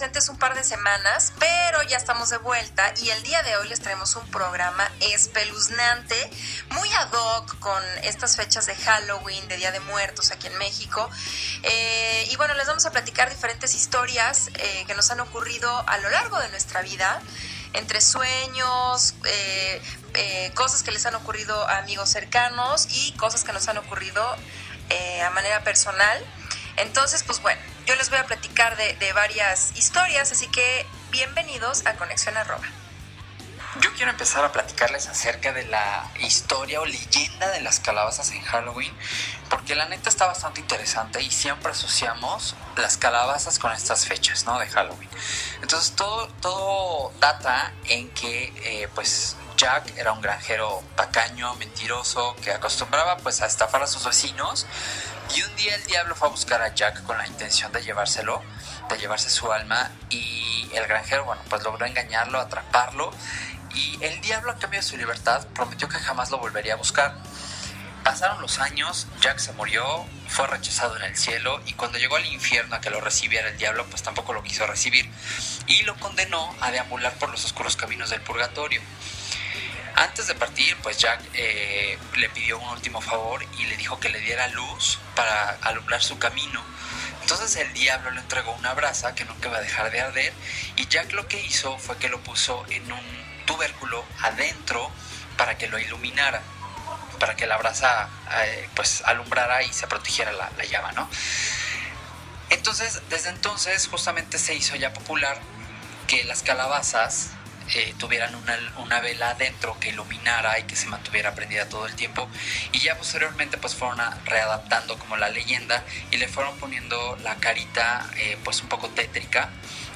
Un par de semanas, pero ya estamos de vuelta y el día de hoy les traemos un programa espeluznante, muy ad hoc con estas fechas de Halloween, de Día de Muertos aquí en México. Eh, y bueno, les vamos a platicar diferentes historias eh, que nos han ocurrido a lo largo de nuestra vida, entre sueños, eh, cosas que les han ocurrido a amigos cercanos y cosas que nos han ocurrido a manera personal. Entonces, pues bueno, yo les voy a platicar de, varias historias, así que bienvenidos a Conexión Arroba. Yo quiero empezar a platicarles acerca de la historia o leyenda de las calabazas en Halloween, porque la neta está bastante interesante y siempre asociamos las calabazas con estas fechas, ¿no? De Halloween. Entonces todo, todo data en que, eh, pues, Jack era un granjero tacaño, mentiroso, que acostumbraba pues a estafar a sus vecinos y un día el diablo fue a buscar a Jack con la intención de llevárselo, de llevarse su alma. Y el granjero, bueno, pues logró engañarlo, atraparlo. Y el diablo, a cambio de su libertad, prometió que jamás lo volvería a buscar. Pasaron los años, Jack se murió, fue rechazado en el cielo y cuando llegó al infierno a que lo recibiera el diablo, pues tampoco lo quiso recibir y lo condenó a deambular por los oscuros caminos del purgatorio. Antes de partir, pues Jack eh, le pidió un último favor y le dijo que le diera luz para alumbrar su camino. Entonces el diablo le entregó una brasa que nunca iba a dejar de arder y Jack lo que hizo fue que lo puso en un tubérculo adentro para que lo iluminara, para que la brasa eh, pues alumbrara y se protegiera la, la llama, ¿no? Entonces, desde entonces justamente se hizo ya popular que las calabazas eh, tuvieran una, una, vela adentro que iluminara y que se mantuviera prendida todo el tiempo y ya posteriormente pues fueron readaptando como la leyenda y le fueron poniendo la carita eh, pues un poco tétrica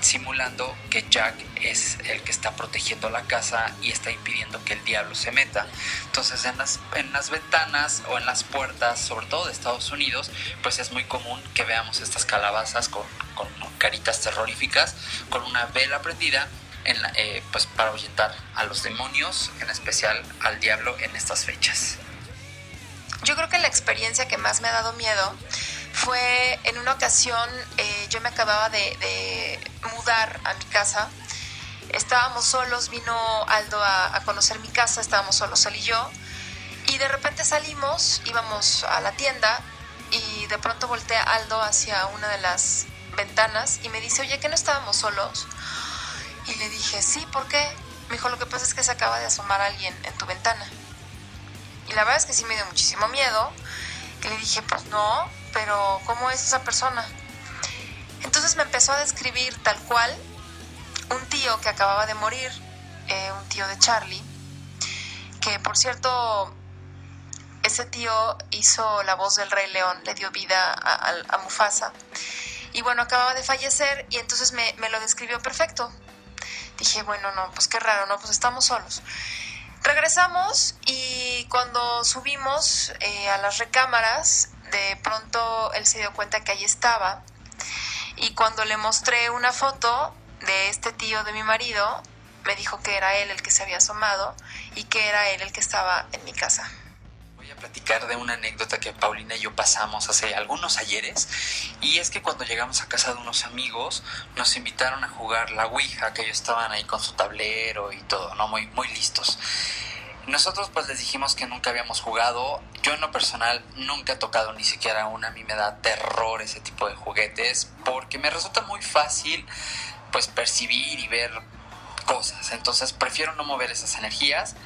simulando que Jack es el que está protegiendo la casa y está impidiendo que el diablo se meta. Entonces en las, en las ventanas o en las puertas, sobre todo de Estados Unidos, pues es muy común que veamos estas calabazas con, con caritas terroríficas, con una vela prendida eh, pues para ahuyentar a los demonios, en especial al diablo en estas fechas. Yo creo que la experiencia que más me ha dado miedo fue en una ocasión, eh, yo me acababa de, mudar a mi casa, estábamos solos, vino Aldo a, a, conocer mi casa, estábamos solos él y yo, y de repente salimos, íbamos a la tienda y de pronto voltea Aldo hacia una de las ventanas y me dice, oye, que no estábamos solos? Y le dije, sí, ¿por qué? Me dijo, lo que pasa es que se acaba de asomar alguien en tu ventana. Y la verdad es que sí me dio muchísimo miedo. Y le dije, pues no, pero ¿cómo es esa persona? Entonces me empezó a describir tal cual un tío que acababa de morir, eh, un tío de Charlie, que por cierto, ese tío hizo la voz del Rey León, le dio vida a, Mufasa. Y bueno, acababa de fallecer y entonces me lo describió perfecto dije, bueno, no, pues qué raro, no, pues estamos solos. Regresamos y cuando subimos eh, a las recámaras, de pronto él se dio cuenta que ahí estaba y cuando le mostré una foto de este tío de mi marido, me dijo que era él el que se había asomado y que era él el que estaba en mi casa platicar de una anécdota que Paulina y yo pasamos hace algunos ayeres y es que cuando llegamos a casa de unos amigos nos invitaron a jugar la Ouija, que ellos estaban ahí con su tablero y todo, ¿no? Muy, muy listos. Nosotros pues les dijimos que nunca habíamos jugado, yo en lo personal nunca he tocado ni siquiera una, a mí me da terror ese tipo de juguetes porque me resulta muy fácil pues percibir y ver cosas, entonces prefiero no mover esas energías,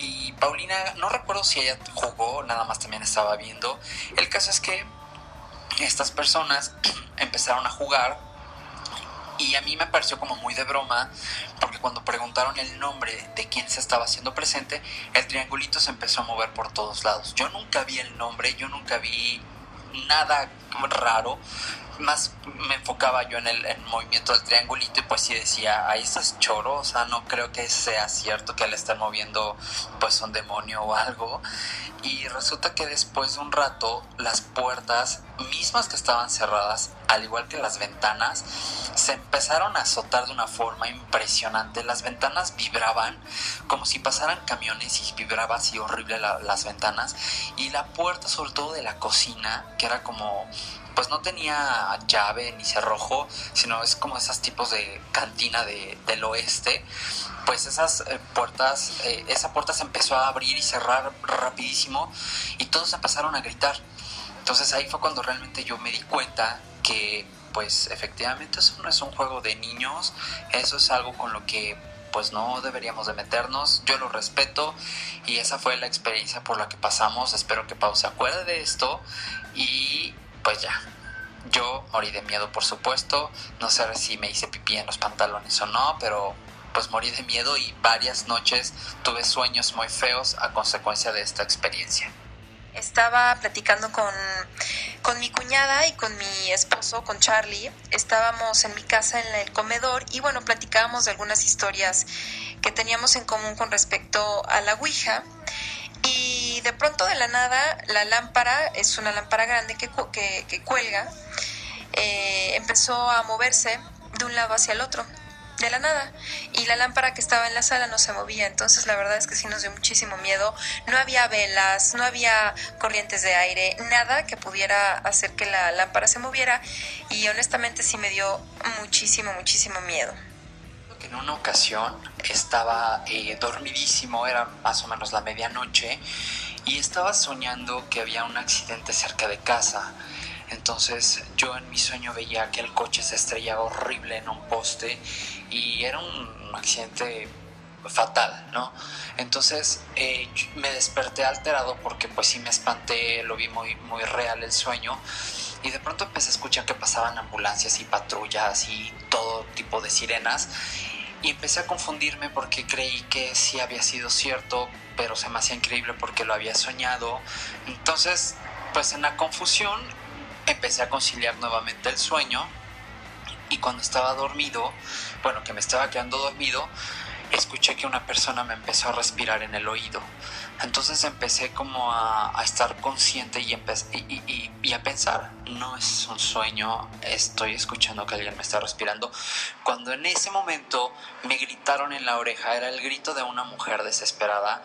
y Paulina, no recuerdo si ella jugó, nada más también estaba viendo. El caso es que estas personas empezaron a jugar Y a mí me pareció como muy de broma, porque cuando preguntaron el nombre de quién se estaba haciendo presente, el triangulito se empezó a mover por todos lados. Yo nunca vi el nombre, yo nunca vi nada raro, más me enfocaba yo en el, movimiento del triangulito y pues sí decía, ahí estás choro, o sea, no creo que sea cierto que le estén moviendo pues un demonio o algo. Y resulta que después de un rato las puertas mismas que estaban cerradas, al igual que las ventanas, se empezaron a azotar de una forma impresionante. Las ventanas vibraban como si pasaran camiones y vibraba así horrible las ventanas. Y la puerta, sobre todo de la cocina, que era como pues no tenía llave ni cerrojo, sino es como esos tipos de cantina de, del oeste, pues esas eh, puertas, eh, esa puerta se empezó a abrir y cerrar rapidísimo y todos empezaron a gritar. Entonces ahí fue cuando realmente yo me di cuenta que pues efectivamente eso no es un juego de niños, eso es algo con lo que pues no deberíamos de meternos, yo lo respeto y esa fue la experiencia por la que pasamos, espero que Pau se acuerde de esto y pues ya. Yo morí de miedo, por supuesto. No sé si me hice pipí en los pantalones o no, pero pues morí de miedo y varias noches tuve sueños muy feos a consecuencia de esta experiencia. Estaba platicando con, con mi cuñada y con mi esposo, con Charlie. Estábamos en mi casa en el comedor y bueno, platicábamos de algunas historias que teníamos en común con respecto a la Ouija y de pronto de la nada la lámpara, es una lámpara grande que, que, cuelga, eh, empezó a moverse de un lado hacia el otro, de la nada. Y la lámpara que estaba en la sala no se movía. Entonces la verdad es que sí nos dio muchísimo miedo. No había velas, no había corrientes de aire, nada que pudiera hacer que la lámpara se moviera. Y honestamente sí me dio muchísimo, muchísimo miedo en una ocasión estaba eh, dormidísimo, era más o menos la medianoche, y estaba soñando que había un accidente cerca de casa. Entonces yo en mi sueño veía que el coche se estrellaba horrible en un poste y era un accidente fatal, ¿no? Entonces eh, me desperté alterado porque pues sí me espanté, lo vi muy, muy real el sueño y de pronto empecé a escuchar que pasaban ambulancias y patrullas y todo tipo de sirenas y empecé a confundirme porque creí que sí había sido cierto, pero se me hacía increíble porque lo había soñado. Entonces, pues en la confusión empecé a conciliar nuevamente el sueño y cuando estaba dormido, bueno, que me estaba quedando dormido, escuché que una persona me empezó a respirar en el oído. Entonces empecé como a, estar consciente y, a pensar, no es un sueño, estoy escuchando que alguien me está respirando. Cuando en ese momento me gritaron en la oreja, era el grito de una mujer desesperada,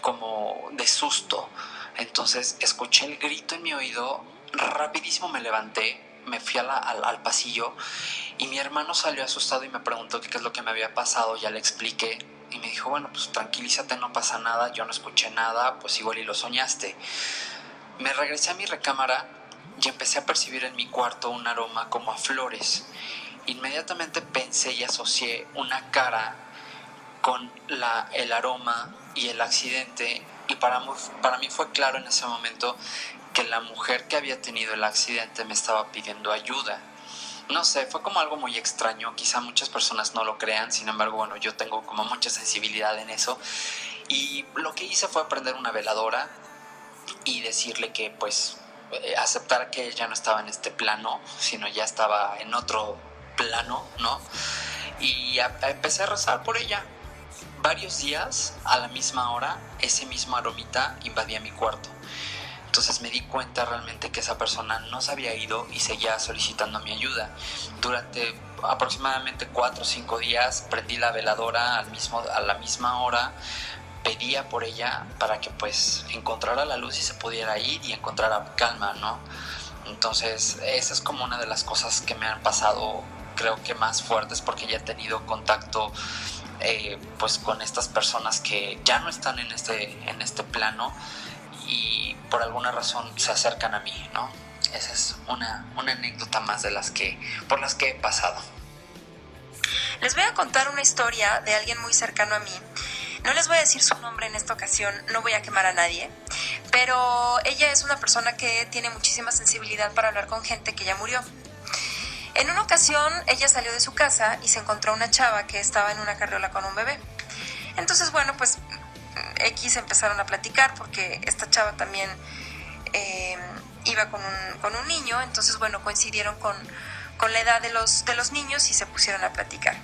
como de susto. Entonces escuché el grito en mi oído, rapidísimo me levanté, me fui al pasillo y mi hermano salió asustado y me preguntó qué es lo que me había pasado, ya le expliqué y me dijo, bueno, pues tranquilízate, no pasa nada, yo no escuché nada, pues igual y lo soñaste. Me regresé a mi recámara y empecé a percibir en mi cuarto un aroma como a flores. Inmediatamente pensé y asocié una cara con la, el aroma y el accidente y para, para mí fue claro en ese momento que la mujer que había tenido el accidente me estaba pidiendo ayuda no sé, fue como algo muy extraño, quizá muchas personas no lo crean, sin embargo, bueno, yo tengo como mucha sensibilidad en eso. Y lo que hice fue prender una veladora y decirle que pues eh, aceptar que ella no estaba en este plano, sino ya estaba en otro plano, ¿no? Y empecé a rezar por ella. Varios días, a la misma hora, ese mismo aromita invadía mi cuarto. Entonces me di cuenta realmente que esa persona no se había ido y seguía solicitando mi ayuda. Durante aproximadamente cuatro o cinco días prendí la veladora al mismo, a la misma hora, pedía por ella para que pues encontrara la luz y se pudiera ir y encontrara calma, ¿no? Entonces esa es como una de las cosas que me han pasado creo que más fuertes porque ya he tenido contacto eh, pues con estas personas que ya no están en este, en este plano y por alguna razón se acercan a mí, ¿no? Esa es una, una anécdota más de las que, por las que he pasado. Les voy a contar una historia de alguien muy cercano a mí. No les voy a decir su nombre en esta ocasión, no voy a quemar a nadie, pero ella es una persona que tiene muchísima sensibilidad para hablar con gente que ya murió. En una ocasión ella salió de su casa y se encontró una chava que estaba en una carriola con un bebé. Entonces, bueno, pues X empezaron a platicar porque esta chava también eh, iba con un, con un, niño, entonces, bueno, coincidieron con, con la edad de los, de los niños y se pusieron a platicar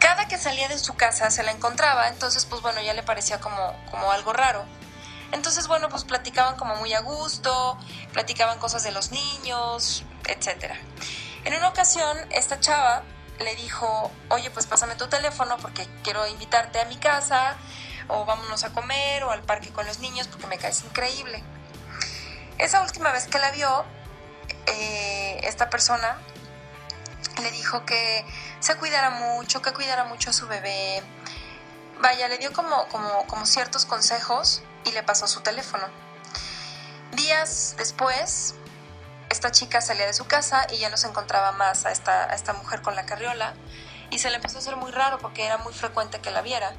cada que salía de su casa se la encontraba, entonces pues bueno, ya le parecía como, como algo raro. Entonces bueno, pues platicaban como muy a gusto, platicaban cosas de los niños, etc. En una ocasión, esta chava le dijo, oye, pues pásame tu teléfono porque quiero invitarte a mi casa, o vámonos a comer, o al parque con los niños porque me caes increíble. Esa última vez que la vio, eh, esta persona le dijo que se cuidara mucho, que cuidara mucho a su bebé. Vaya, le dio como, como, como ciertos consejos y le pasó su teléfono. Días después, esta chica salía de su casa y ya no se encontraba más a esta, a esta mujer con la carriola y se le empezó a hacer muy raro porque era muy frecuente que la viera.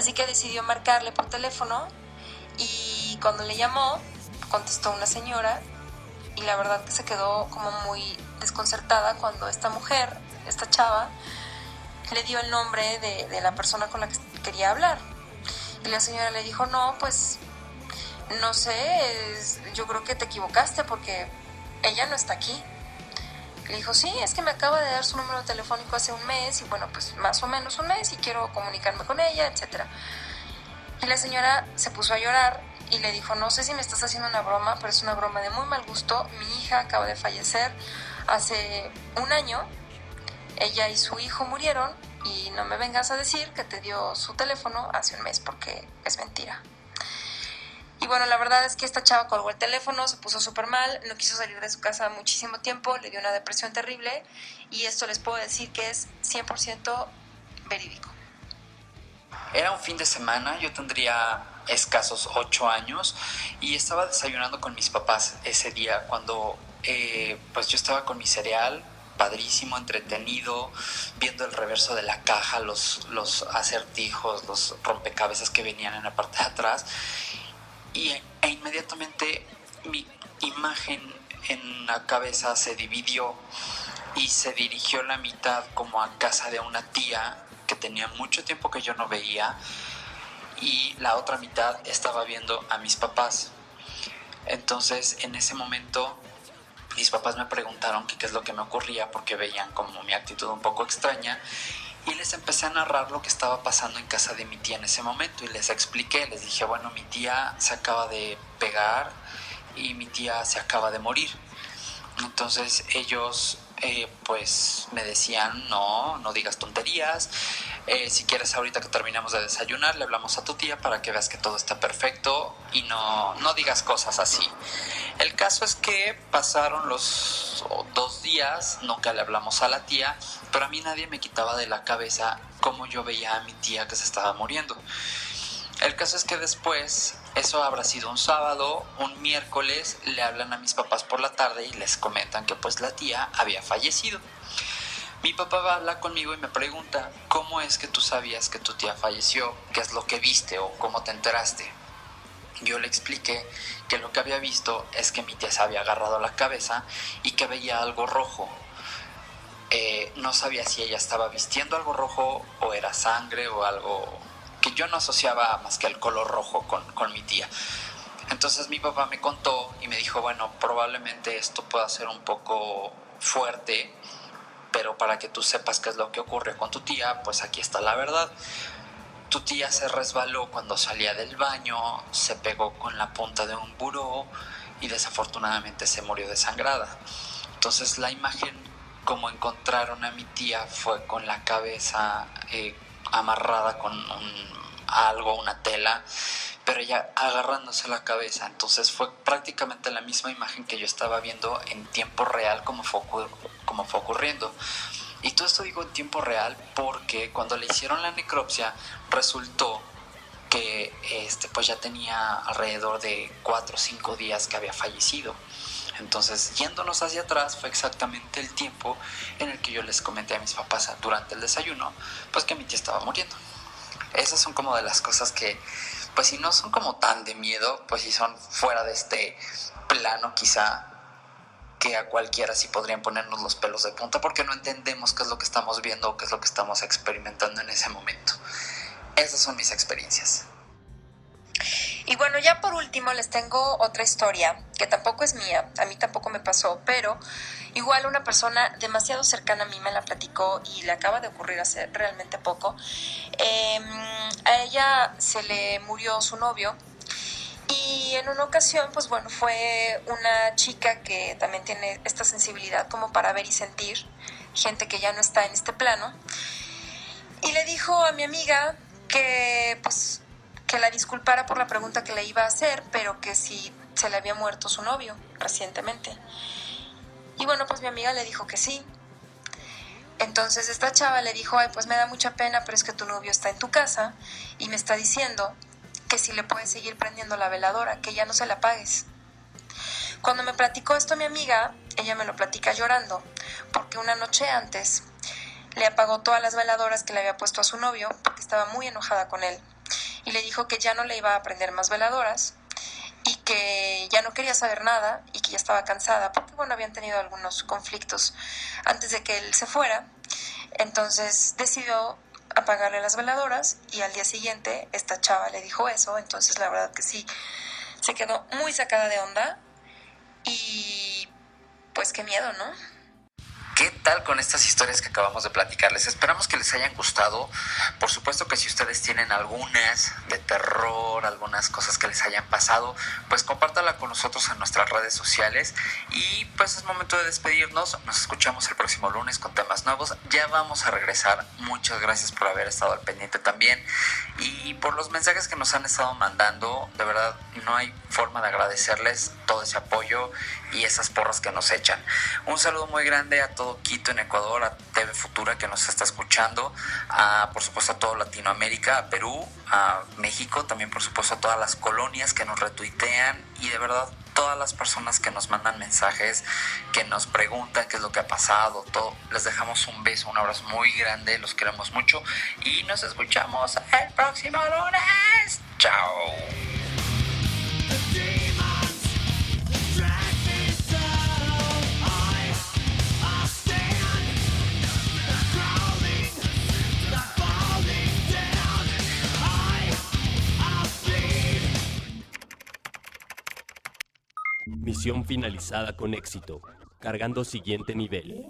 Así que decidió marcarle por teléfono y cuando le llamó contestó una señora y la verdad que se quedó como muy desconcertada cuando esta mujer, esta chava, le dio el nombre de, la persona con la que quería hablar. Y la señora le dijo, no, pues no sé, yo creo que te equivocaste porque ella no está aquí. Le dijo, sí, es que me acaba de dar su número telefónico hace un mes y bueno, pues más o menos un mes y quiero comunicarme con ella, etc. Y la señora se puso a llorar y le dijo, no sé si me estás haciendo una broma, pero es una broma de muy mal gusto. Mi hija acaba de fallecer hace un año. Ella y su hijo murieron y no me vengas a decir que te dio su teléfono hace un mes porque es mentira. Y bueno, la verdad es que esta chava colgó el teléfono, se puso súper mal, no quiso salir de su casa muchísimo tiempo, le dio una depresión terrible y esto les puedo decir que es 100% verídico. Era un fin de semana, yo tendría escasos ocho años y estaba desayunando con mis papás ese día cuando eh, pues yo estaba con mi cereal padrísimo, entretenido, viendo el reverso de la caja, los, los acertijos, los rompecabezas que venían en la parte de atrás y, e inmediatamente mi imagen en la cabeza se dividió y se dirigió la mitad como a casa de una tía que tenía mucho tiempo que yo no veía y la otra mitad estaba viendo a mis papás. Entonces en ese momento mis papás me preguntaron qué es lo que me ocurría porque veían como mi actitud un poco extraña y les empecé a narrar lo que estaba pasando en casa de mi tía en ese momento y les expliqué, les dije, bueno, mi tía se acaba de pegar y mi tía se acaba de morir. Entonces ellos eh, pues me decían, no, no digas tonterías, eh, si quieres ahorita que terminamos de desayunar, le hablamos a tu tía para que veas que todo está perfecto y no, no digas cosas así. El caso es que pasaron los dos días, nunca le hablamos a la tía, pero a mí nadie me quitaba de la cabeza cómo yo veía a mi tía que se estaba muriendo. El caso es que después, eso habrá sido un sábado, un miércoles, le hablan a mis papás por la tarde y les comentan que pues la tía había fallecido. Mi papá va a hablar conmigo y me pregunta, ¿cómo es que tú sabías que tu tía falleció? ¿Qué es lo que viste o cómo te enteraste? Yo le expliqué que lo que había visto es que mi tía se había agarrado la cabeza y que veía algo rojo. Eh, no sabía si ella estaba vistiendo algo rojo o era sangre o algo que yo no asociaba más que el color rojo con, con mi tía. Entonces mi papá me contó y me dijo, bueno, probablemente esto pueda ser un poco fuerte pero para que tú sepas qué es lo que ocurre con tu tía, pues aquí está la verdad. Tu tía se resbaló cuando salía del baño, se pegó con la punta de un buró y desafortunadamente se murió desangrada. Entonces la imagen como encontraron a mi tía fue con la cabeza eh, amarrada con algo, una tela, pero ella agarrándose la cabeza. Entonces fue prácticamente la misma imagen que yo estaba viendo en tiempo real como fue, como fue ocurriendo. Y todo esto digo en tiempo real porque cuando le hicieron la necropsia resultó que este, pues ya tenía alrededor de 4 o 5 días que había fallecido. Entonces, yéndonos hacia atrás, fue exactamente el tiempo en el que yo les comenté a mis papás durante el desayuno, pues que mi tía estaba muriendo. Esas son como de las cosas que, pues si no son como tan de miedo, pues si son fuera de este plano quizá que a cualquiera sí podrían ponernos los pelos de punta porque no entendemos qué es lo que estamos viendo o qué es lo que estamos experimentando en ese momento. Esas son mis experiencias. Y bueno, ya por último les tengo otra historia que tampoco es mía, a mí tampoco me pasó, pero igual una persona demasiado cercana a mí me la platicó y le acaba de ocurrir hace realmente poco. Em, a ella se le murió su novio y en una ocasión, pues bueno, fue una chica que también tiene esta sensibilidad como para ver y sentir, gente que ya no está en este plano. Y le dijo a mi amiga que pues que la disculpara por la pregunta que le iba a hacer, pero que si se le había muerto su novio recientemente. Y bueno, pues mi amiga le dijo que sí. Entonces esta chava le dijo, ay, pues me da mucha pena, pero es que tu novio está en tu casa y me está diciendo que si le puedes seguir prendiendo la veladora, que ya no se la apagues. Cuando me platicó esto mi amiga, ella me lo platica llorando, porque una noche antes le apagó todas las veladoras que le había puesto a su novio, porque estaba muy enojada con él, y le dijo que ya no le iba a prender más veladoras y que ya no quería saber nada y que ya estaba cansada, porque bueno, habían tenido algunos conflictos antes de que él se fuera. Entonces decidió apagarle las veladoras y al día siguiente esta chava le dijo eso, entonces la verdad que sí, se quedó muy sacada de onda y pues qué miedo, ¿no? ¿Qué tal con estas historias que acabamos de platicarles? Esperamos que les hayan gustado. Por supuesto que si ustedes tienen algunas de terror, algunas cosas que les hayan pasado, pues compártala con nosotros en nuestras redes sociales. Y pues es momento de despedirnos. Nos escuchamos el próximo lunes con temas nuevos. Ya vamos a regresar. Muchas gracias por haber estado al pendiente también. Y por los mensajes que nos han estado mandando. De verdad, no hay forma de agradecerles todo ese apoyo y esas porras que nos echan. Un saludo muy grande a todos Quito en Ecuador, a TV Futura que nos está escuchando, a por supuesto a toda Latinoamérica, a Perú, a México, también por supuesto a todas las colonias que nos retuitean y de verdad todas las personas que nos mandan mensajes, que nos preguntan qué es lo que ha pasado, todo. Les dejamos un beso, un abrazo muy grande, los queremos mucho y nos escuchamos el próximo lunes. Chao. Finalizada con éxito. Cargando siguiente nivel.